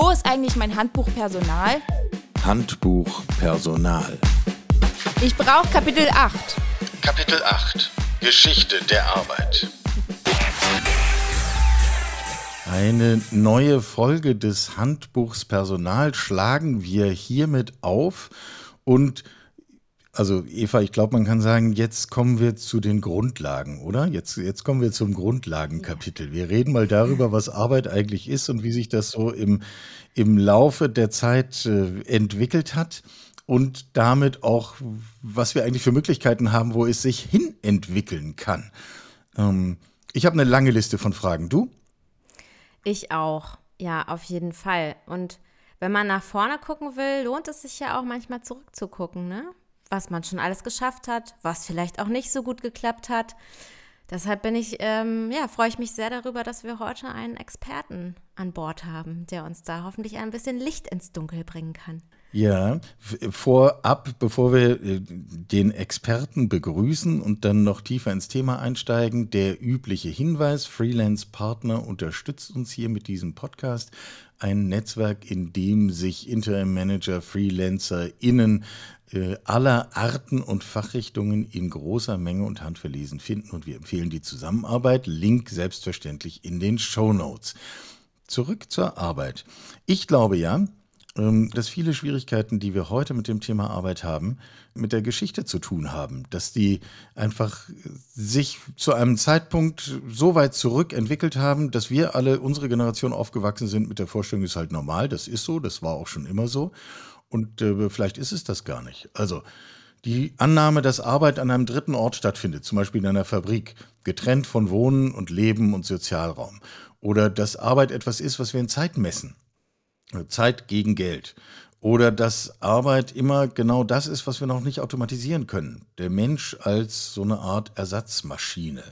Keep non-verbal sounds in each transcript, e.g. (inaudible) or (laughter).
Wo ist eigentlich mein Handbuch Personal? Handbuch Personal. Ich brauche Kapitel 8. Kapitel 8. Geschichte der Arbeit. Eine neue Folge des Handbuchs Personal schlagen wir hiermit auf und also Eva, ich glaube, man kann sagen, jetzt kommen wir zu den Grundlagen, oder? Jetzt, jetzt kommen wir zum Grundlagenkapitel. Wir reden mal darüber, was Arbeit eigentlich ist und wie sich das so im, im Laufe der Zeit äh, entwickelt hat und damit auch, was wir eigentlich für Möglichkeiten haben, wo es sich hin entwickeln kann. Ähm, ich habe eine lange Liste von Fragen. Du? Ich auch. Ja, auf jeden Fall. Und wenn man nach vorne gucken will, lohnt es sich ja auch manchmal zurückzugucken, ne? Was man schon alles geschafft hat, was vielleicht auch nicht so gut geklappt hat. Deshalb bin ich, ähm, ja, freue ich mich sehr darüber, dass wir heute einen Experten an Bord haben, der uns da hoffentlich ein bisschen Licht ins Dunkel bringen kann. Ja, vorab, bevor wir äh, den Experten begrüßen und dann noch tiefer ins Thema einsteigen, der übliche Hinweis, Freelance Partner unterstützt uns hier mit diesem Podcast ein Netzwerk, in dem sich Interim Manager, Freelancer, Innen äh, aller Arten und Fachrichtungen in großer Menge und handverlesen finden und wir empfehlen die Zusammenarbeit. Link selbstverständlich in den Show Notes. Zurück zur Arbeit. Ich glaube ja, dass viele Schwierigkeiten, die wir heute mit dem Thema Arbeit haben, mit der Geschichte zu tun haben. Dass die einfach sich zu einem Zeitpunkt so weit zurückentwickelt haben, dass wir alle, unsere Generation aufgewachsen sind mit der Vorstellung, ist halt normal, das ist so, das war auch schon immer so. Und äh, vielleicht ist es das gar nicht. Also die Annahme, dass Arbeit an einem dritten Ort stattfindet, zum Beispiel in einer Fabrik, getrennt von Wohnen und Leben und Sozialraum. Oder dass Arbeit etwas ist, was wir in Zeit messen. Zeit gegen Geld. Oder dass Arbeit immer genau das ist, was wir noch nicht automatisieren können. Der Mensch als so eine Art Ersatzmaschine.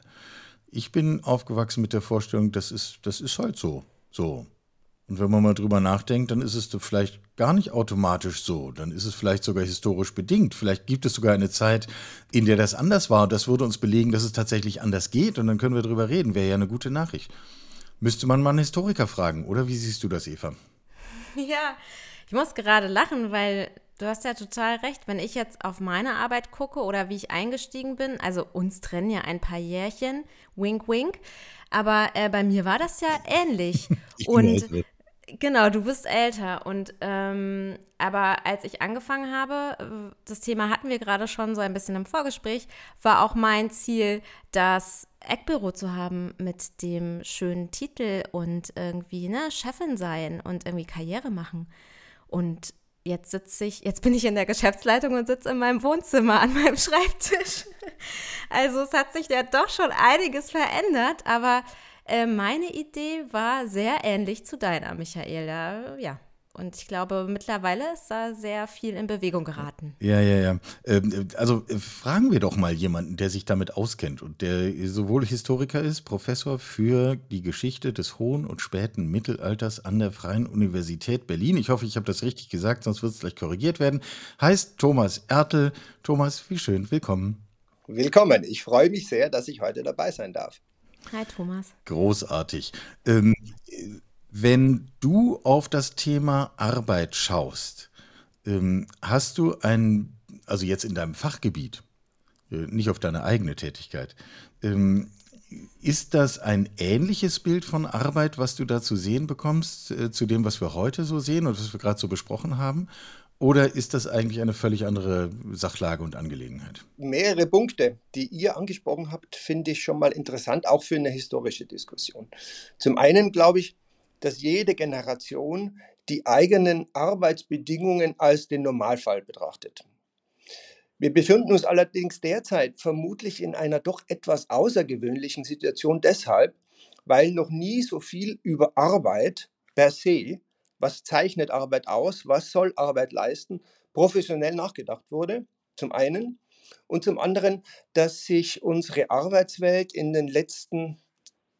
Ich bin aufgewachsen mit der Vorstellung, das ist, das ist halt so. So. Und wenn man mal drüber nachdenkt, dann ist es vielleicht gar nicht automatisch so. Dann ist es vielleicht sogar historisch bedingt. Vielleicht gibt es sogar eine Zeit, in der das anders war. Das würde uns belegen, dass es tatsächlich anders geht. Und dann können wir drüber reden. Wäre ja eine gute Nachricht. Müsste man mal einen Historiker fragen, oder? Wie siehst du das, Eva? (laughs) Ja, ich muss gerade lachen, weil du hast ja total recht. Wenn ich jetzt auf meine Arbeit gucke oder wie ich eingestiegen bin, also uns trennen ja ein paar Jährchen, wink, wink. Aber äh, bei mir war das ja ähnlich. (laughs) Und genau, du bist älter. Und ähm, aber als ich angefangen habe, das Thema hatten wir gerade schon so ein bisschen im Vorgespräch, war auch mein Ziel, das Eckbüro zu haben mit dem schönen Titel und irgendwie ne, Chefin sein und irgendwie Karriere machen. Und jetzt sitze ich, jetzt bin ich in der Geschäftsleitung und sitze in meinem Wohnzimmer an meinem (laughs) Schreibtisch. Also es hat sich ja doch schon einiges verändert, aber äh, meine Idee war sehr ähnlich zu deiner, Michaela. Ja, und ich glaube, mittlerweile ist da sehr viel in Bewegung geraten. Ja, ja, ja. Ähm, also äh, fragen wir doch mal jemanden, der sich damit auskennt und der sowohl Historiker ist, Professor für die Geschichte des hohen und späten Mittelalters an der Freien Universität Berlin. Ich hoffe, ich habe das richtig gesagt, sonst wird es gleich korrigiert werden. Heißt Thomas Ertel. Thomas, wie schön, willkommen. Willkommen. Ich freue mich sehr, dass ich heute dabei sein darf. Hi Thomas. Großartig. Ähm, wenn du auf das Thema Arbeit schaust, ähm, hast du ein, also jetzt in deinem Fachgebiet, äh, nicht auf deine eigene Tätigkeit, ähm, ist das ein ähnliches Bild von Arbeit, was du da zu sehen bekommst, äh, zu dem, was wir heute so sehen und was wir gerade so besprochen haben? Oder ist das eigentlich eine völlig andere Sachlage und Angelegenheit? Mehrere Punkte, die ihr angesprochen habt, finde ich schon mal interessant, auch für eine historische Diskussion. Zum einen glaube ich, dass jede Generation die eigenen Arbeitsbedingungen als den Normalfall betrachtet. Wir befinden uns allerdings derzeit vermutlich in einer doch etwas außergewöhnlichen Situation deshalb, weil noch nie so viel über Arbeit per se, was zeichnet Arbeit aus, was soll Arbeit leisten, professionell nachgedacht wurde, zum einen. Und zum anderen, dass sich unsere Arbeitswelt in den letzten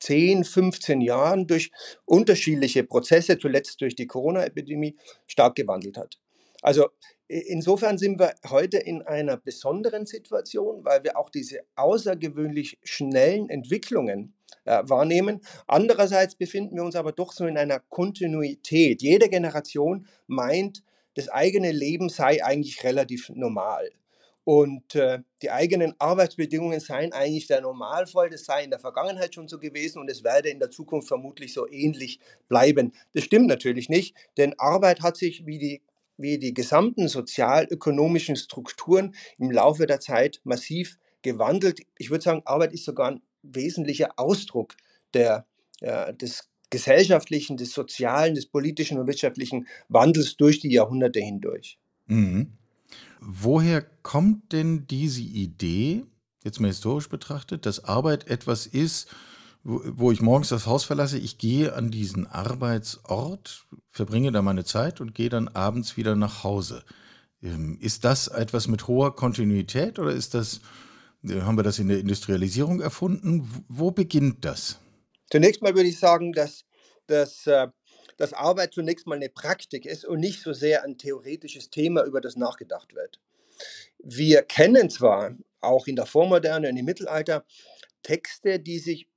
10, 15 Jahren durch unterschiedliche Prozesse, zuletzt durch die Corona-Epidemie, stark gewandelt hat. Also insofern sind wir heute in einer besonderen Situation, weil wir auch diese außergewöhnlich schnellen Entwicklungen äh, wahrnehmen. Andererseits befinden wir uns aber doch so in einer Kontinuität. Jede Generation meint, das eigene Leben sei eigentlich relativ normal. Und äh, die eigenen Arbeitsbedingungen seien eigentlich der Normalfall. Das sei in der Vergangenheit schon so gewesen und es werde in der Zukunft vermutlich so ähnlich bleiben. Das stimmt natürlich nicht, denn Arbeit hat sich wie die, wie die gesamten sozialökonomischen Strukturen im Laufe der Zeit massiv gewandelt. Ich würde sagen, Arbeit ist sogar ein wesentlicher Ausdruck der, äh, des gesellschaftlichen, des sozialen, des politischen und wirtschaftlichen Wandels durch die Jahrhunderte hindurch. Mhm. Woher kommt denn diese Idee, jetzt mal historisch betrachtet, dass Arbeit etwas ist, wo, ich morgens das Haus verlasse, ich gehe an diesen Arbeitsort, verbringe da meine Zeit und gehe dann abends wieder nach Hause. Ähm, ist das etwas mit hoher Kontinuität oder ist das, äh, haben wir das in der Industrialisierung erfunden? Wo beginnt das? Zunächst mal würde ich sagen, dass, dass äh, dass Arbeit zunächst mal eine Praktik ist und nicht so sehr ein theoretisches Thema, über das nachgedacht wird. Wir kennen zwar auch in der Vormoderne und im Mittelalter Texte, die sich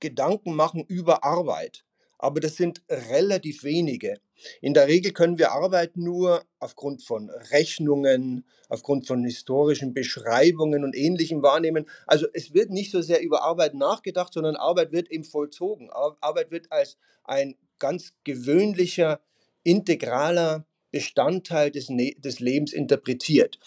Gedanken machen über Arbeit, aber das sind relativ wenige. In der Regel können wir Arbeit nur aufgrund von Rechnungen, aufgrund von historischen Beschreibungen und Ähnlichem wahrnehmen. Also es wird nicht so sehr über Arbeit nachgedacht, sondern Arbeit wird eben vollzogen. Arbeit wird als ein ganz gewöhnlicher, integraler Bestandteil des, ne des Lebens interpretiert.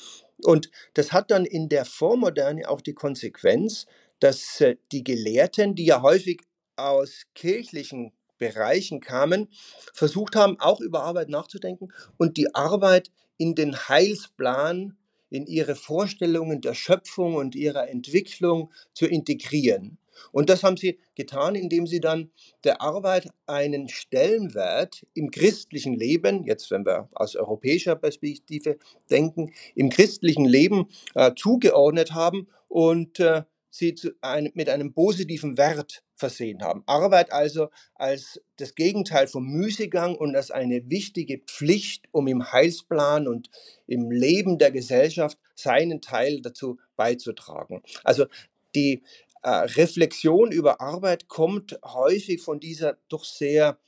Und das hat dann in der Vormoderne auch die Konsequenz, dass äh, die Gelehrten, die ja häufig aus kirchlichen Bereichen kamen, versucht haben, auch über Arbeit nachzudenken und die Arbeit in den Heilsplan, in ihre Vorstellungen der Schöpfung und ihrer Entwicklung zu integrieren. Und das haben sie getan, indem sie dann der Arbeit einen Stellenwert im christlichen Leben, jetzt wenn wir aus europäischer Perspektive denken, im christlichen Leben äh, zugeordnet haben und äh, sie ein, mit einem positiven Wert versehen haben. Arbeit also als das Gegenteil vom Müßiggang und als eine wichtige Pflicht, um im Heilsplan und im Leben der Gesellschaft seinen Teil dazu beizutragen. Also die äh, Reflexion über Arbeit kommt häufig von dieser doch sehr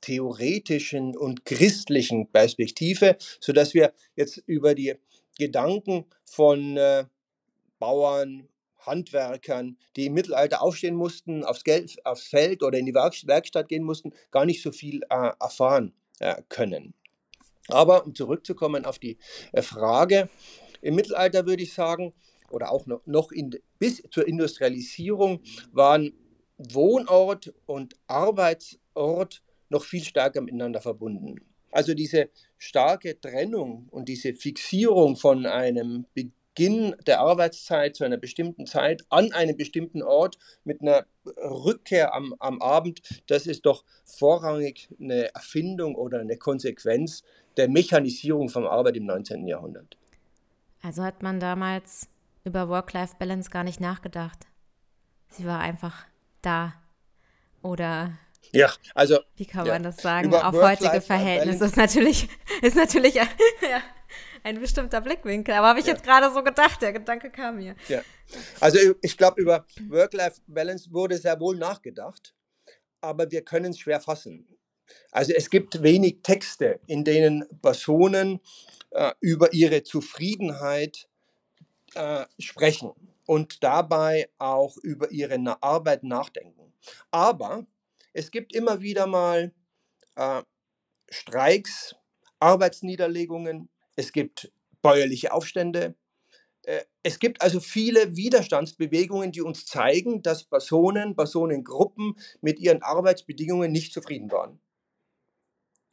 theoretischen und christlichen Perspektive, sodass wir jetzt über die Gedanken von äh, Bauern, Handwerkern, die im Mittelalter aufstehen mussten, aufs, Geld, aufs Feld oder in die Werkstatt gehen mussten, gar nicht so viel äh, erfahren äh, können. Aber um zurückzukommen auf die äh, Frage, im Mittelalter würde ich sagen, oder auch noch, in, bis zur Industrialisierung waren Wohnort und Arbeitsort noch viel stärker miteinander verbunden. Also diese starke Trennung und diese Fixierung von einem Beginn der Arbeitszeit zu einer bestimmten Zeit an einem bestimmten Ort mit einer Rückkehr am, am Abend, das ist doch vorrangig eine Erfindung oder eine Konsequenz der Mechanisierung von Arbeit im 19. Jahrhundert. Also hat man damals über Work-Life-Balance gar nicht nachgedacht. Sie war einfach da. Oder ja, also wie kann ja, man das sagen? Auf heutige Verhältnisse ist natürlich, (laughs) ist natürlich ja, ein bestimmter Blickwinkel. Aber habe ich ja. jetzt gerade so gedacht, der Gedanke kam mir. Ja. Also ich glaube, über Work-Life-Balance wurde sehr wohl nachgedacht, aber wir können es schwer fassen. Also es gibt wenig Texte, in denen Personen äh, über ihre Zufriedenheit äh, sprechen und dabei auch über ihre Arbeit nachdenken. Aber es gibt immer wieder mal äh, Streiks, Arbeitsniederlegungen, es gibt bäuerliche Aufstände. Äh, es gibt also viele Widerstandsbewegungen, die uns zeigen, dass Personen, Personengruppen mit ihren Arbeitsbedingungen nicht zufrieden waren.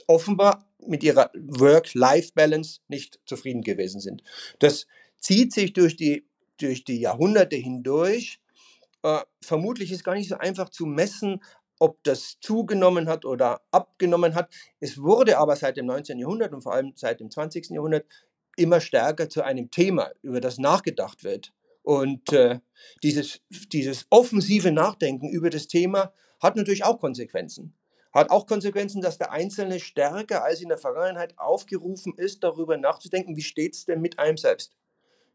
Offenbar mit ihrer Work-Life-Balance nicht zufrieden gewesen sind. Das zieht sich durch die, durch die Jahrhunderte hindurch. Äh, vermutlich ist gar nicht so einfach zu messen, ob das zugenommen hat oder abgenommen hat. Es wurde aber seit dem 19. Jahrhundert und vor allem seit dem 20. Jahrhundert immer stärker zu einem Thema, über das nachgedacht wird. Und äh, dieses, dieses offensive Nachdenken über das Thema hat natürlich auch Konsequenzen. Hat auch Konsequenzen, dass der Einzelne stärker als in der Vergangenheit aufgerufen ist, darüber nachzudenken, wie steht es denn mit einem selbst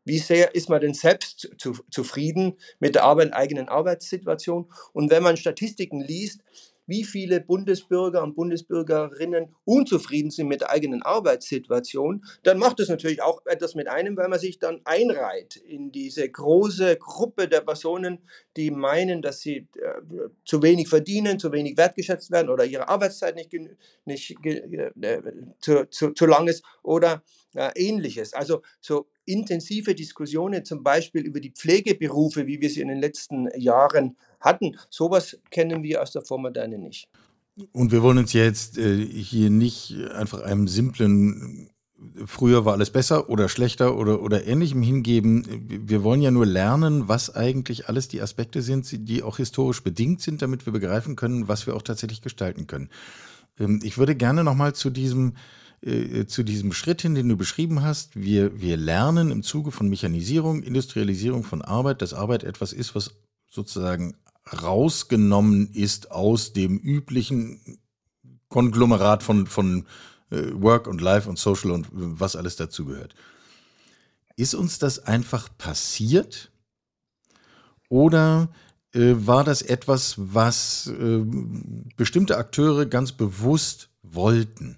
Wie sehr ist man denn selbst zu, zufrieden mit der Arbeit, eigenen Arbeitssituation? Und wenn man Statistiken liest, wie viele Bundesbürger und Bundesbürgerinnen unzufrieden sind mit der eigenen Arbeitssituation, dann macht es natürlich auch etwas mit einem, weil man sich dann einreiht in diese große Gruppe der Personen, die meinen, dass sie äh, zu wenig verdienen, zu wenig wertgeschätzt werden oder ihre Arbeitszeit nicht, nicht äh, zu, zu, zu lang ist oder äh, ähnliches. Also so intensive Diskussionen zum Beispiel über die Pflegeberufe, wie wir sie in den letzten Jahren hatten. Sowas kennen wir aus der Vormoderne nicht. Und wir wollen uns jetzt äh, hier nicht einfach einem simplen früher war alles besser oder schlechter oder, oder ähnlichem hingeben. Wir wollen ja nur lernen, was eigentlich alles die Aspekte sind, die auch historisch bedingt sind, damit wir begreifen können, was wir auch tatsächlich gestalten können. Ähm, ich würde gerne nochmal zu diesem äh, zu diesem Schritt hin, den du beschrieben hast. Wir, wir lernen im Zuge von Mechanisierung, Industrialisierung von Arbeit, dass Arbeit etwas ist, was sozusagen rausgenommen ist aus dem üblichen Konglomerat von, von äh, Work und Life und Social und was alles dazugehört. Ist uns das einfach passiert? Oder äh, war das etwas, was äh, bestimmte Akteure ganz bewusst wollten?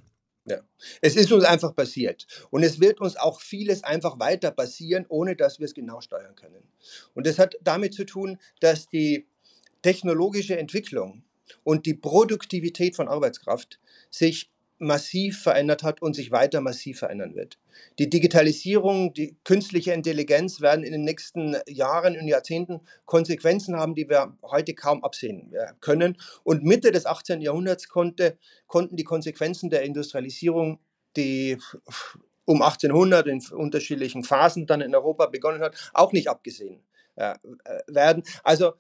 Ja. Es ist uns einfach passiert. Und es wird uns auch vieles einfach weiter passieren, ohne dass wir es genau steuern können. Und das hat damit zu tun, dass die technologische Entwicklung und die Produktivität von Arbeitskraft sich massiv verändert hat und sich weiter massiv verändern wird. Die Digitalisierung, die künstliche Intelligenz werden in den nächsten Jahren und Jahrzehnten Konsequenzen haben, die wir heute kaum absehen äh, können. Und Mitte des 18. Jahrhunderts konnte, konnten die Konsequenzen der Industrialisierung, die um 1800 in unterschiedlichen Phasen dann in Europa begonnen hat, auch nicht abgesehen äh, äh werden. Also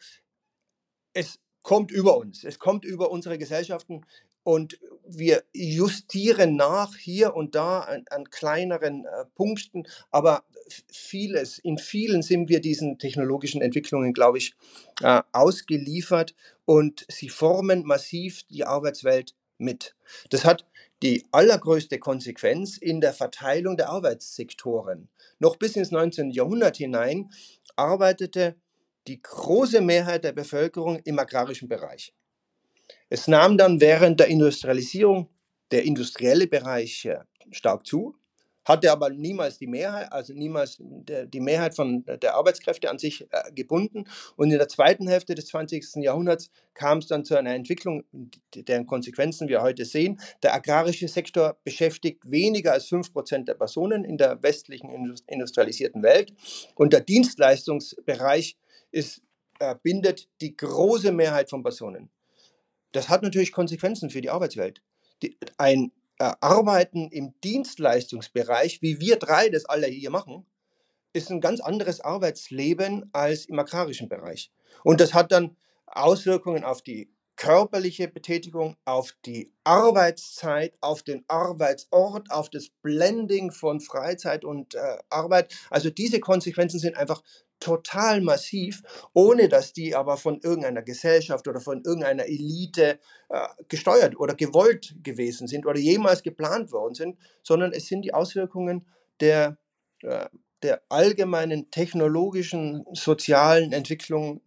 es kommt über uns, es kommt über unsere Gesellschaften und wir justieren nach hier und da an, an kleineren äh, Punkten, aber vieles, in vielen sind wir diesen technologischen Entwicklungen, glaube ich, äh, ausgeliefert und sie formen massiv die Arbeitswelt mit. Das hat die allergrößte Konsequenz in der Verteilung der Arbeitssektoren. Noch bis ins 19. Jahrhundert hinein arbeitete die große Mehrheit der Bevölkerung im agrarischen Bereich. Es nahm dann während der Industrialisierung der industrielle Bereich äh, stark zu, hatte aber niemals die Mehrheit, also niemals die Mehrheit von der Arbeitskräfte an sich äh, gebunden. Und in der zweiten Hälfte des 20. Jahrhunderts kam es dann zu einer Entwicklung, deren Konsequenzen wir heute sehen. Der agrarische Sektor beschäftigt weniger als 5% der Personen in der westlichen industrialisierten Welt. Und der Dienstleistungsbereich ist, äh, bindet die große Mehrheit von Personen. Das hat natürlich Konsequenzen für die Arbeitswelt. Die, ein äh, Arbeiten im Dienstleistungsbereich, wie wir drei das alle hier machen, ist ein ganz anderes Arbeitsleben als im agrarischen Bereich. Und das hat dann Auswirkungen auf die körperliche Betätigung, auf die Arbeitszeit, auf den Arbeitsort, auf das Blending von Freizeit und äh, Arbeit. Also diese Konsequenzen sind einfach total massiv, ohne dass die aber von irgendeiner Gesellschaft oder von irgendeiner Elite äh, gesteuert oder gewollt gewesen sind oder jemals geplant worden sind, sondern es sind die Auswirkungen der, äh, der allgemeinen technologischen, sozialen Entwicklungen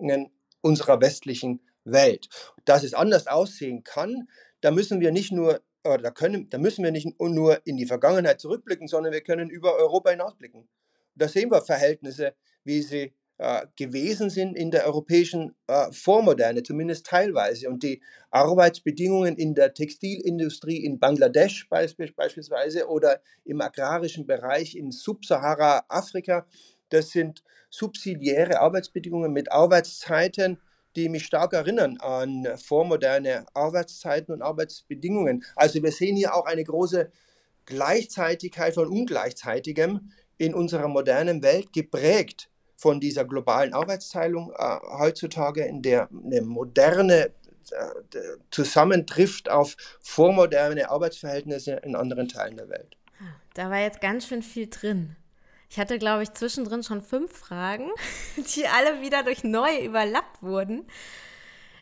unserer westlichen Welt. Dass es anders aussehen kann, da müssen wir nicht nur oder da, können, da müssen wir nicht nur in die Vergangenheit zurückblicken, sondern wir können über Europa hinausblicken. Da sehen wir Verhältnisse, wie sie äh, gewesen sind in der europäischen äh, Vormoderne, zumindest teilweise. Und die Arbeitsbedingungen in der Textilindustrie in Bangladesch beispielsweise oder im agrarischen Bereich in Subsahara-Afrika, das sind subsidiäre Arbeitsbedingungen mit Arbeitszeiten, die mich stark erinnern an vormoderne Arbeitszeiten und Arbeitsbedingungen. Also wir sehen hier auch eine große Gleichzeitigkeit von Ungleichzeitigem in unserer modernen Welt, geprägt von dieser globalen Arbeitsteilung äh, heutzutage, in der eine moderne äh, zusammentrifft auf vormoderne Arbeitsverhältnisse in anderen Teilen der Welt. Da war jetzt ganz schön viel drin. Ich hatte, glaube ich, zwischendrin schon fünf Fragen, (laughs) die alle wieder durch neue überlappt wurden.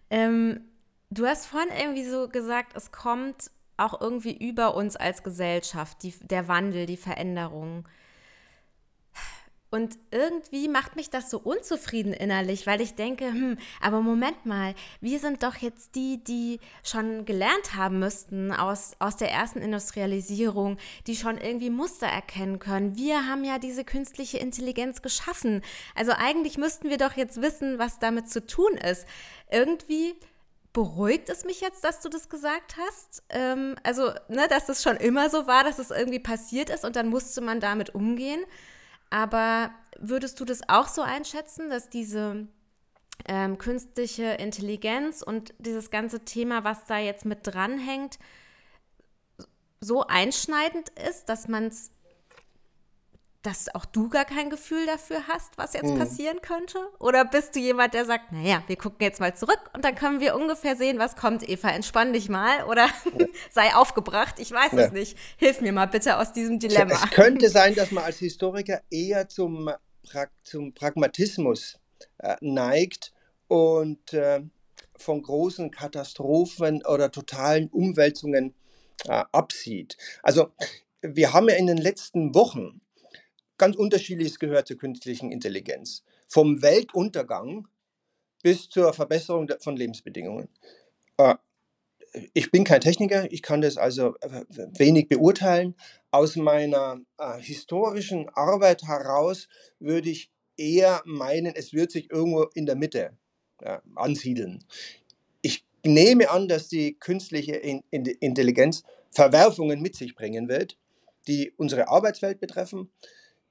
Ähm, du hast vorhin irgendwie so gesagt, es kommt auch irgendwie über uns als Gesellschaft, die, der Wandel, die Veränderung. Und irgendwie macht mich das so unzufrieden innerlich, weil ich denke, hm, aber Moment mal, wir sind doch jetzt die, die schon gelernt haben müssten aus, aus der ersten Industrialisierung, die schon irgendwie Muster erkennen können. Wir haben ja diese künstliche Intelligenz geschaffen. Also eigentlich müssten wir doch jetzt wissen, was damit zu tun ist. Irgendwie beruhigt es mich jetzt, dass du das gesagt hast. Ähm, also, ne, dass es schon immer so war, dass es irgendwie passiert ist und dann musste man damit umgehen. Aber würdest du das auch so einschätzen, dass diese ähm, künstliche Intelligenz und dieses ganze Thema, was da jetzt mit dranhängt, so einschneidend ist, dass man es dass auch du gar kein Gefühl dafür hast, was jetzt mhm. passieren könnte? Oder bist du jemand, der sagt, naja, wir gucken jetzt mal zurück und dann können wir ungefähr sehen, was kommt, Eva, entspann dich mal oder ja. (laughs) sei aufgebracht, ich weiß ja. es nicht. Hilf mir mal bitte aus diesem Dilemma. Es könnte sein, dass man als Historiker eher zum, pra zum Pragmatismus äh, neigt und äh, von großen Katastrophen oder totalen Umwälzungen äh, absieht. Also wir haben ja in den letzten Wochen ganz unterschiedliches gehört zur künstlichen Intelligenz. Vom Weltuntergang bis zur Verbesserung von Lebensbedingungen. Äh, ich bin kein Techniker, ich kann das also äh, wenig beurteilen. Aus meiner äh, historischen Arbeit heraus würde ich eher meinen, es wird sich irgendwo in der Mitte ansiedeln. Ich nehme an, dass die künstliche Intelligenz Verwerfungen mit sich bringen wird, die unsere Arbeitswelt betreffen,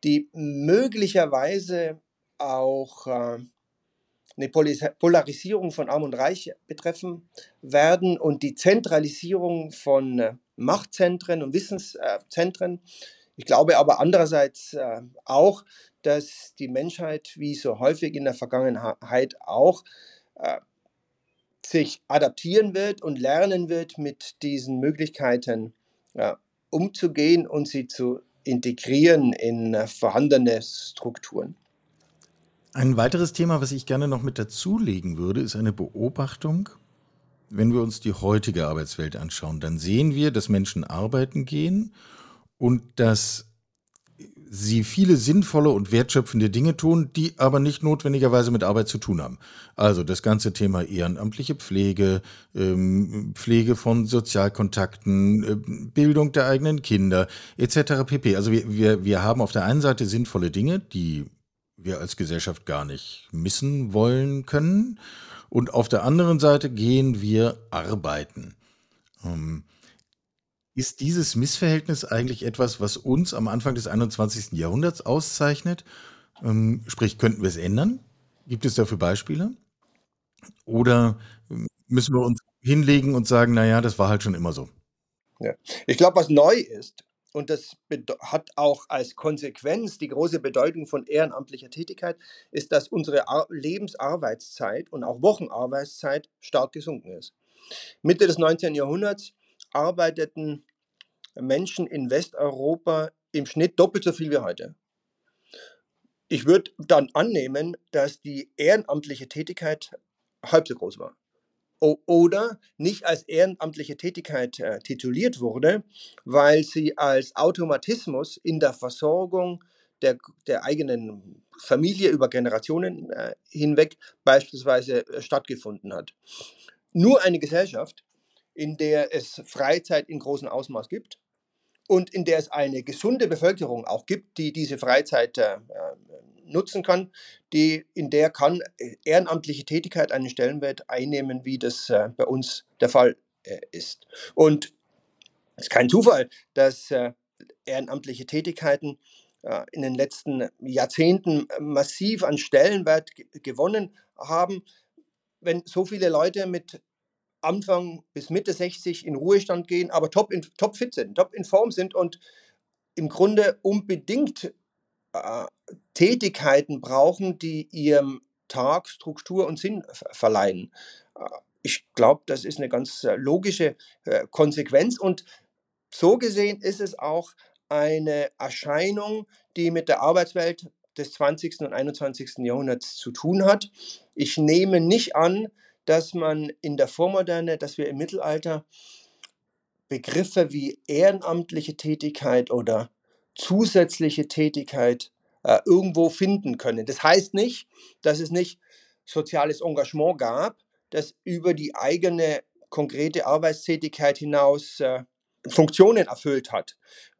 die möglicherweise auch äh, eine Polarisierung von Arm und Reich betreffen werden und die Zentralisierung von äh, Machtzentren und Wissenszentren. Ich glaube aber andererseits äh, auch, dass die Menschheit, wie so häufig in der Vergangenheit auch, sich adaptieren wird und lernen wird, mit diesen Möglichkeiten umzugehen und sie zu integrieren in äh, vorhandene Strukturen. Ein weiteres Thema, was ich gerne noch mit dazulegen würde, ist eine Beobachtung. Wenn wir uns die heutige Arbeitswelt anschauen, dann sehen wir, dass Menschen arbeiten gehen und dass sie viele sinnvolle und wertschöpfende Dinge tun, die aber nicht notwendigerweise mit Arbeit zu tun haben. Also das ganze Thema ehrenamtliche Pflege, ähm, Pflege von Sozialkontakten, äh, Bildung der eigenen Kinder etc. pp. Also wir, wir, wir haben auf der einen Seite sinnvolle Dinge, die wir als Gesellschaft gar nicht missen wollen können. Und auf der anderen Seite gehen wir arbeiten. Ähm, ist dieses Missverhältnis eigentlich etwas, was uns am Anfang des 21. Jahrhunderts auszeichnet? Ähm, sprich, könnten wir es ändern? Gibt es dafür Beispiele? Oder ähm, müssen wir uns hinlegen und sagen, naja, das war halt schon immer so? Ja. Ich glaube, was neu ist, und das hat auch als Konsequenz die große Bedeutung von ehrenamtlicher Tätigkeit, ist, dass unsere Ar Lebensarbeitszeit und auch Wochenarbeitszeit stark gesunken ist. Mitte des 19. Jahrhunderts arbeiteten Menschen in Westeuropa im Schnitt doppelt so viel wie heute. Ich würde dann annehmen, dass die ehrenamtliche Tätigkeit halb so groß war. oder nicht als ehrenamtliche Tätigkeit äh, tituliert wurde, weil sie als Automatismus in der Versorgung der, der eigenen Familie über Generationen äh, hinweg beispielsweise äh, stattgefunden hat. Nur eine Gesellschaft, in der es Freizeit in großem Ausmaß gibt und in der es eine gesunde Bevölkerung auch gibt, die diese Freizeit äh, nutzen kann, die, in der kann äh, ehrenamtliche Tätigkeit einen Stellenwert einnehmen, wie das äh, bei uns der Fall äh, ist. Und es ist kein Zufall, dass äh, ehrenamtliche Tätigkeiten äh, in den letzten Jahrzehnten massiv an Stellenwert gewonnen haben. Wenn so viele Leute mit Anfang bis Mitte 60 in Ruhestand gehen, aber top, in, top fit sind, top in Form sind und im Grunde unbedingt äh, Tätigkeiten brauchen, die ihrem Tag Struktur und Sinn verleihen. Äh, ich glaube, das ist eine ganz äh, logische äh, Konsequenz und so gesehen ist es auch eine Erscheinung, die mit der Arbeitswelt des 20. und 21. Jahrhunderts zu tun hat. Ich nehme nicht an, dass man in der Vormoderne, dass wir im Mittelalter Begriffe wie ehrenamtliche Tätigkeit oder zusätzliche Tätigkeit äh, irgendwo finden können. Das heißt nicht, dass es nicht soziales Engagement gab, das über die eigene konkrete Arbeitstätigkeit hinaus äh, Funktionen erfüllt hat.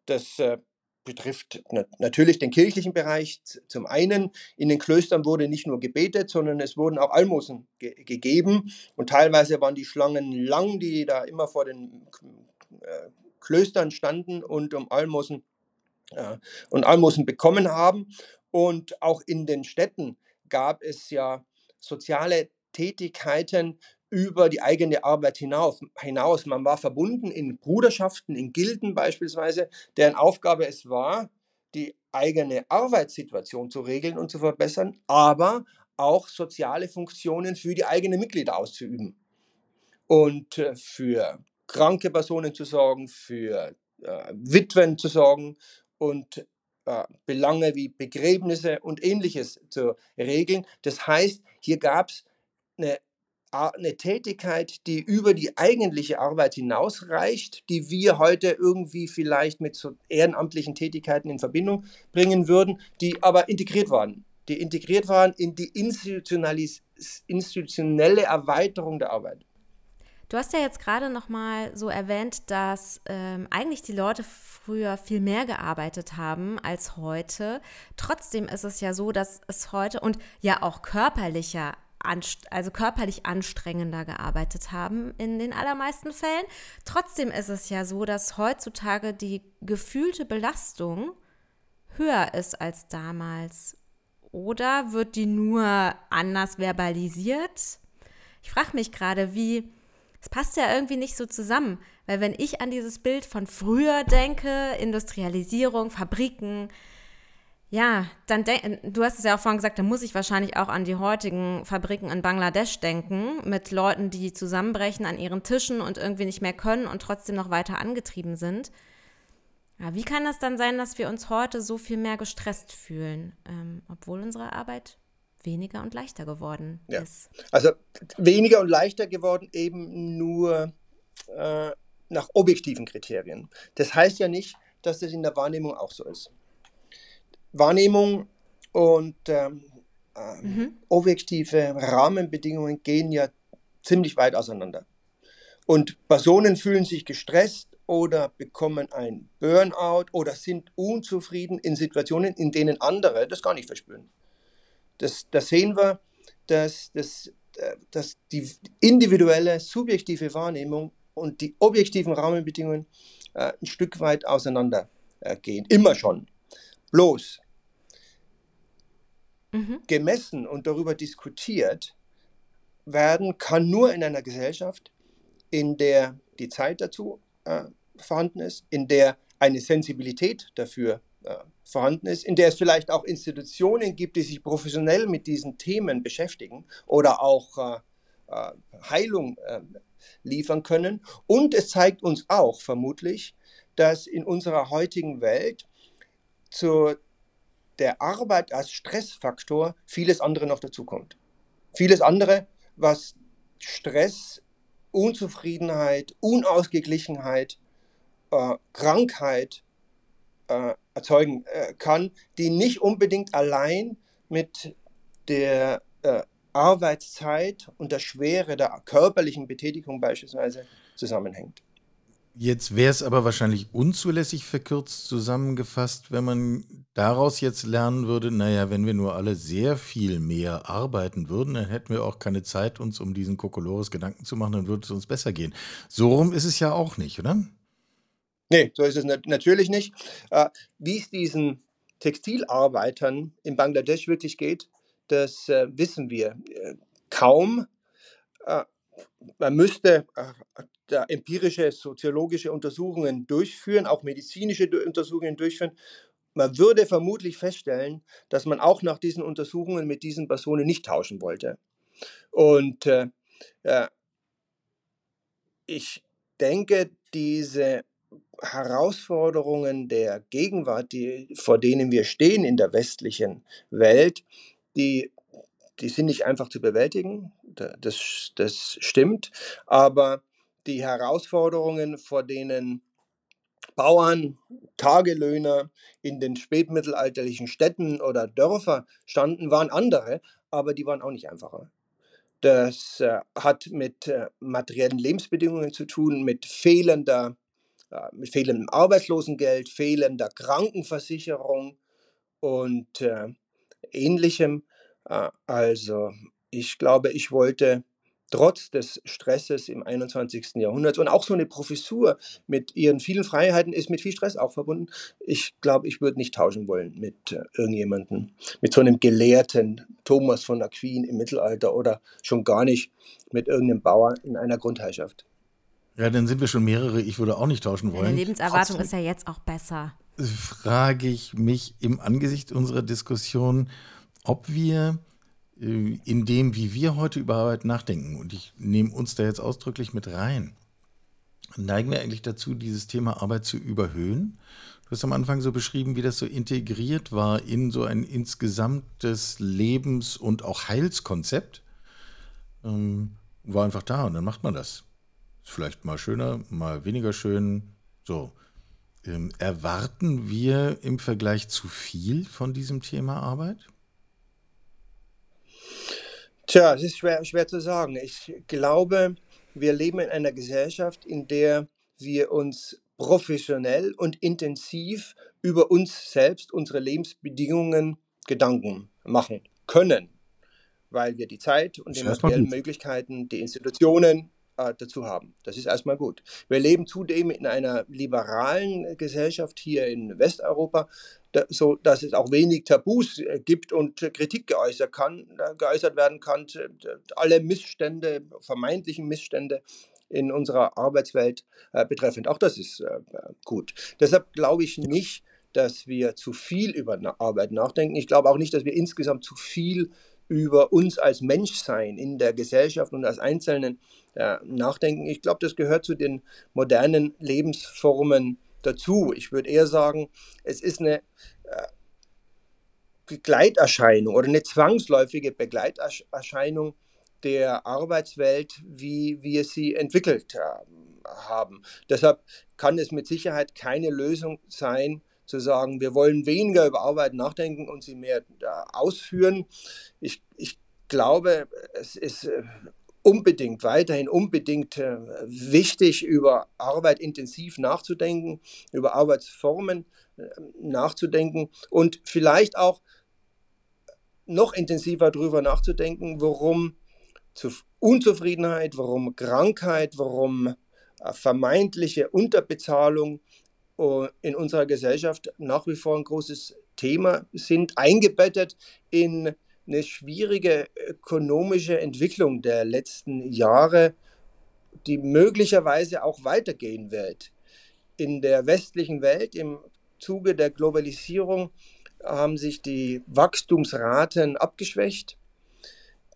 Das äh, betrifft natürlich den kirchlichen Bereich. Zum einen, in den Klöstern wurde nicht nur gebetet, sondern es wurden auch Almosen ge gegeben. Und teilweise waren die Schlangen lang, die da immer vor den äh, Klöstern standen und um Almosen äh, und Almosen bekommen haben. Und auch in den Städten gab es ja soziale Tätigkeiten über die eigene Arbeit hinaus, hinaus. Man war verbunden in Bruderschaften, in Gilden beispielsweise, deren Aufgabe es war, die eigene Arbeitssituation zu regeln und zu verbessern, aber auch soziale Funktionen für die eigenen Mitglieder auszuüben. Und äh, für kranke Personen zu sorgen, für äh, Witwen zu sorgen und äh, Belange wie Begräbnisse und ähnliches zu regeln. Das heißt, hier gab es eine eine Tätigkeit, die über die eigentliche Arbeit hinausreicht, die wir heute irgendwie vielleicht mit so ehrenamtlichen Tätigkeiten in Verbindung bringen würden, die aber integriert waren. Die integriert waren in die institutionelle Erweiterung der Arbeit. Du hast ja jetzt gerade noch mal so erwähnt, dass ähm, eigentlich die Leute früher viel mehr gearbeitet haben als heute. Trotzdem ist es ja so, dass es heute und ja auch körperlicher also körperlich anstrengender gearbeitet haben in den allermeisten Fällen. Trotzdem ist es ja so, dass heutzutage die gefühlte Belastung höher ist als damals. Oder wird die nur anders verbalisiert? Ich frage mich gerade, wie, es passt ja irgendwie nicht so zusammen, weil wenn ich an dieses Bild von früher denke, Industrialisierung, Fabriken, ja, dann du hast es ja auch vorhin gesagt, da muss ich wahrscheinlich auch an die heutigen Fabriken in Bangladesch denken, mit Leuten, die zusammenbrechen an ihren Tischen und irgendwie nicht mehr können und trotzdem noch weiter angetrieben sind. Ja, wie kann das dann sein, dass wir uns heute so viel mehr gestresst fühlen, ähm, obwohl unsere Arbeit weniger und leichter geworden ja. ist? Also weniger und leichter geworden eben nur äh, nach objektiven Kriterien. Das heißt ja nicht, dass das in der Wahrnehmung auch so ist. Wahrnehmung und ähm, ähm, mhm. objektive Rahmenbedingungen gehen ja ziemlich weit auseinander. Und Personen fühlen sich gestresst oder bekommen ein Burnout oder sind unzufrieden in Situationen, in denen andere das gar nicht verspüren. Das, das sehen wir, dass, dass, äh, dass die individuelle, subjektive Wahrnehmung und die objektiven Rahmenbedingungen äh, ein Stück weit auseinander äh, gehen. Immer schon. Bloß mhm. gemessen und darüber diskutiert werden kann nur in einer Gesellschaft, in der die Zeit dazu äh, vorhanden ist, in der eine Sensibilität dafür äh, vorhanden ist, in der es vielleicht auch Institutionen gibt, die sich professionell mit diesen Themen beschäftigen oder auch äh, äh Heilung äh, liefern können. Und es zeigt uns auch vermutlich, dass in unserer heutigen Welt zu der Arbeit als Stressfaktor vieles andere noch dazukommt. Vieles andere, was Stress, Unzufriedenheit, Unausgeglichenheit, äh, Krankheit äh, erzeugen äh, kann, die nicht unbedingt allein mit der äh, Arbeitszeit und der Schwere der körperlichen Betätigung beispielsweise zusammenhängt. Jetzt wäre es aber wahrscheinlich unzulässig verkürzt zusammengefasst, wenn man daraus jetzt lernen würde, naja, wenn wir nur alle sehr viel mehr arbeiten würden, dann hätten wir auch keine Zeit, uns um diesen Kokolores Gedanken zu machen, dann würde es uns besser gehen. So rum ist es ja auch nicht, oder? Nee, so ist es natürlich nicht. Äh, wie es diesen Textilarbeitern in Bangladesch wirklich geht, das äh, wissen wir äh, kaum. Man müsste da empirische soziologische Untersuchungen durchführen, auch medizinische Untersuchungen durchführen. Man würde vermutlich feststellen, dass man auch nach diesen Untersuchungen mit diesen Personen nicht tauschen wollte. Und äh, äh, ich denke, diese Herausforderungen der Gegenwart, die, vor denen wir stehen in der westlichen Welt, die, die sind nicht einfach zu bewältigen. Das, das stimmt. Aber die Herausforderungen, vor denen Bauern, Tagelöhner in den spätmittelalterlichen Städten oder Dörfer standen, waren andere, aber die waren auch nicht einfacher. Das äh, hat mit äh, materiellen Lebensbedingungen zu tun, mit fehlender, äh, mit fehlendem Arbeitslosengeld, fehlender Krankenversicherung und äh, ähnlichem. Äh, also ich glaube, ich wollte trotz des Stresses im 21. Jahrhundert und auch so eine Professur mit ihren vielen Freiheiten ist mit viel Stress auch verbunden. Ich glaube, ich würde nicht tauschen wollen mit äh, irgendjemandem, mit so einem Gelehrten Thomas von Aquin im Mittelalter oder schon gar nicht mit irgendeinem Bauer in einer Grundherrschaft. Ja, dann sind wir schon mehrere. Ich würde auch nicht tauschen wollen. Deine Lebenserwartung Trotzdem ist ja jetzt auch besser. Frage ich mich im Angesicht unserer Diskussion, ob wir in dem, wie wir heute über Arbeit nachdenken, und ich nehme uns da jetzt ausdrücklich mit rein, neigen wir eigentlich dazu, dieses Thema Arbeit zu überhöhen. Du hast am Anfang so beschrieben, wie das so integriert war in so ein insgesamtes Lebens- und auch Heilskonzept. Ähm, war einfach da und dann macht man das. Ist vielleicht mal schöner, mal weniger schön. So. Ähm, erwarten wir im Vergleich zu viel von diesem Thema Arbeit? Tja, es ist schwer, schwer zu sagen. Ich glaube, wir leben in einer Gesellschaft, in der wir uns professionell und intensiv über uns selbst, unsere Lebensbedingungen Gedanken machen können, weil wir die Zeit und die materiellen Möglichkeiten, die Institutionen äh, dazu haben. Das ist erstmal gut. Wir leben zudem in einer liberalen Gesellschaft hier in Westeuropa, da, so dass es auch wenig Tabus äh, gibt und Kritik geäußert, kann, äh, geäußert werden kann. Alle Missstände, vermeintlichen Missstände in unserer Arbeitswelt äh, betreffend. Auch das ist äh, gut. Deshalb glaube ich nicht, dass wir zu viel über Arbeit nachdenken. Ich glaube auch nicht, dass wir insgesamt zu viel über uns als Menschsein in der Gesellschaft und als Einzelnen äh, nachdenken. Ich glaube, das gehört zu den modernen Lebensformen dazu. Ich würde eher sagen, es ist eine äh, Begleiterscheinung oder eine zwangsläufige Begleiterscheinung der Arbeitswelt, wie wir sie entwickelt haben. Deshalb kann es mit Sicherheit keine Lösung sein, zu sagen, wir wollen weniger über Arbeit nachdenken und sie mehr äh, ausführen. Ich, ich glaube, es ist äh, unbedingt, weiterhin unbedingt äh, wichtig, über Arbeit intensiv nachzudenken, über Arbeitsformen nachzudenken und vielleicht auch noch intensiver darüber nachzudenken, warum Unzufriedenheit, warum Krankheit, warum vermeintliche Unterbezahlung in unserer Gesellschaft nach wie vor ein großes Thema sind, eingebettet in eine schwierige ökonomische Entwicklung der letzten Jahre, die möglicherweise auch weitergehen wird. In der westlichen Welt im Zuge der Globalisierung haben sich die Wachstumsraten abgeschwächt.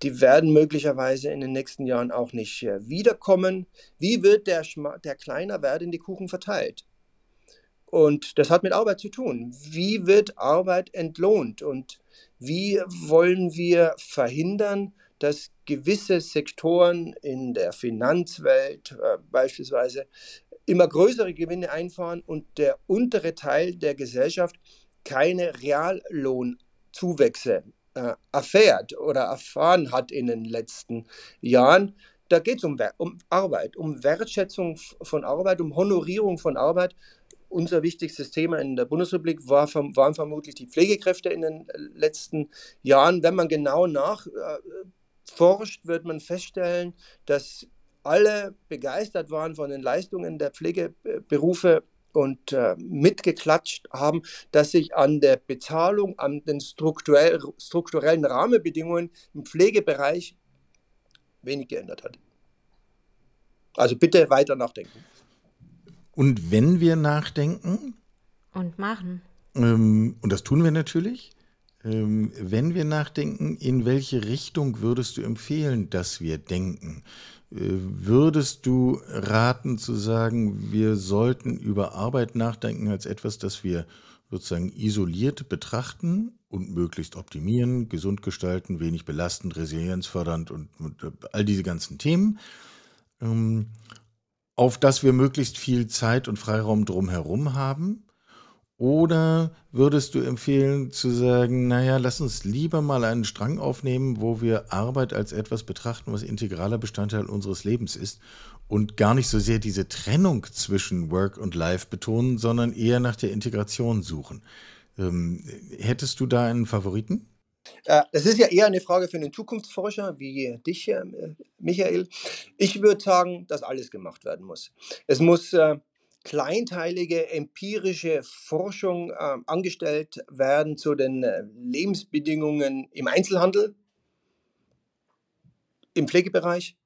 Die werden möglicherweise in den nächsten Jahren auch nicht äh, wiederkommen. Wie wird der, der kleiner werdende Kuchen verteilt? Und das hat mit Arbeit zu tun. Wie wird Arbeit entlohnt und wie wollen wir verhindern, dass gewisse Sektoren in der Finanzwelt äh, beispielsweise immer größere Gewinne einfahren und der untere Teil der Gesellschaft keine Reallohnzuwächse äh, erfährt oder erfahren hat in den letzten Jahren. Da geht es um, um Arbeit, um Wertschätzung von Arbeit, um Honorierung von Arbeit unser wichtigstes Thema in der Bundesrepublik war, waren vermutlich die Pflegekräfte in den äh, letzten Jahren. Wenn man genau nachforscht, wird man feststellen, dass alle begeistert waren von den Leistungen der Pflegeberufe und äh, mitgeklatscht haben, dass sich an der Bezahlung, an den strukturell, strukturellen Rahmenbedingungen im Pflegebereich wenig geändert hat. Also bitte weiter nachdenken. Und wenn wir nachdenken. Und machen. Ähm, und das tun wir natürlich. Ähm, wenn wir nachdenken, in welche Richtung würdest du empfehlen, dass wir denken? Äh, würdest du raten zu sagen, wir sollten über Arbeit nachdenken als etwas, das wir sozusagen isoliert betrachten und möglichst optimieren, gesund gestalten, wenig belastend, resilienzfördernd und, und all diese ganzen Themen? Ähm, auf das wir möglichst viel Zeit und Freiraum drumherum haben? Oder würdest du empfehlen zu sagen, naja, lass uns lieber mal einen Strang aufnehmen, wo wir Arbeit als etwas betrachten, was integraler Bestandteil unseres Lebens ist und gar nicht so sehr diese Trennung zwischen Work und Life betonen, sondern eher nach der Integration suchen. Ähm, hättest du da einen Favoriten? Äh, das ist ja eher eine Frage für einen Zukunftsforscher wie dich, äh, Michael. Ich würde sagen, dass alles gemacht werden muss. Es muss äh, kleinteilige empirische Forschung äh, angestellt werden zu den Lebensbedingungen im Einzelhandel, im Pflegebereich,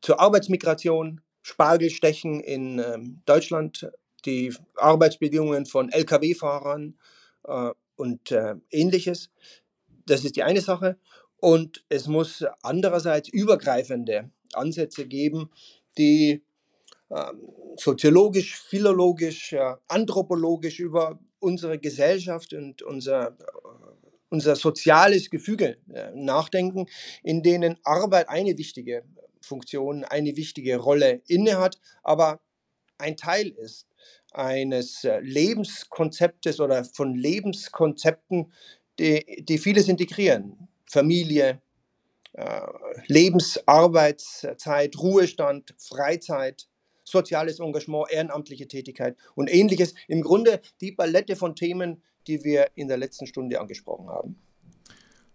zur Arbeitsmigration, Spargelstechen in ähm, Deutschland, die Arbeitsbedingungen von Lkw-Fahrern und äh, ähnliches. Das ist die eine Sache. Und es muss andererseits übergreifende Ansätze geben, die ähm, soziologisch, philologisch, anthropologisch über unsere Gesellschaft und unser, äh, unser soziales Gefüge äh, nachdenken, in denen Arbeit eine wichtige Funktion, eine wichtige Rolle innehat, aber ein Teil ist eines äh, Lebenskonzeptes oder von Lebenskonzepten, die, die vieles integrieren. Familie, Lebensarbeitszeit, Ruhestand, Freizeit, soziales Engagement, ehrenamtliche Tätigkeit und ähnliches. Im Grunde die Palette von Themen, die wir in der letzten Stunde angesprochen haben.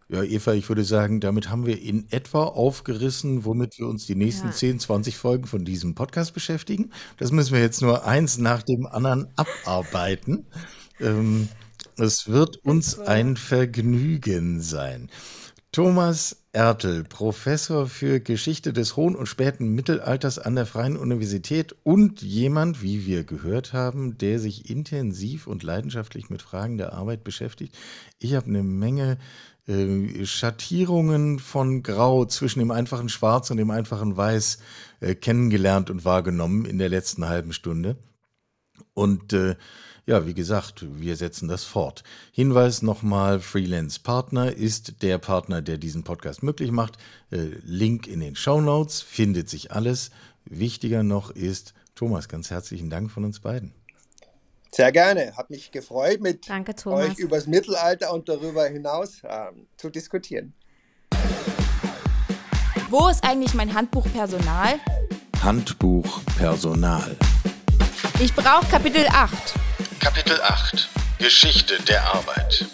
Ja, Eva, ich würde sagen, damit haben wir in etwa aufgerissen, womit wir uns die nächsten ja. 10, 20 Folgen von diesem Podcast beschäftigen. Das müssen wir jetzt nur eins nach dem anderen abarbeiten. Ähm, es wird uns ein Vergnügen sein. Thomas Ertel, Professor für Geschichte des hohen und späten Mittelalters an der Freien Universität und jemand, wie wir gehört haben, der sich intensiv und leidenschaftlich mit Fragen der Arbeit beschäftigt. Ich habe eine Menge äh, Schattierungen von Grau zwischen dem einfachen Schwarz und dem einfachen Weiß äh, kennengelernt und wahrgenommen in der letzten halben Stunde. Und äh, ja, wie gesagt, wir setzen das fort. Hinweis nochmal, Freelance Partner ist der Partner, der diesen Podcast möglich macht. Äh, Link in den Show Notes, findet sich alles. Wichtiger noch ist, Thomas, ganz herzlichen Dank von uns beiden. Sehr gerne. Hat mich gefreut, mit Danke, euch über das Mittelalter und darüber hinaus ähm, zu diskutieren. Wo ist eigentlich mein Handbuch Personal? Handbuch Personal. Ich brauche Kapitel 8. Kapitel 8 Geschichte der Arbeit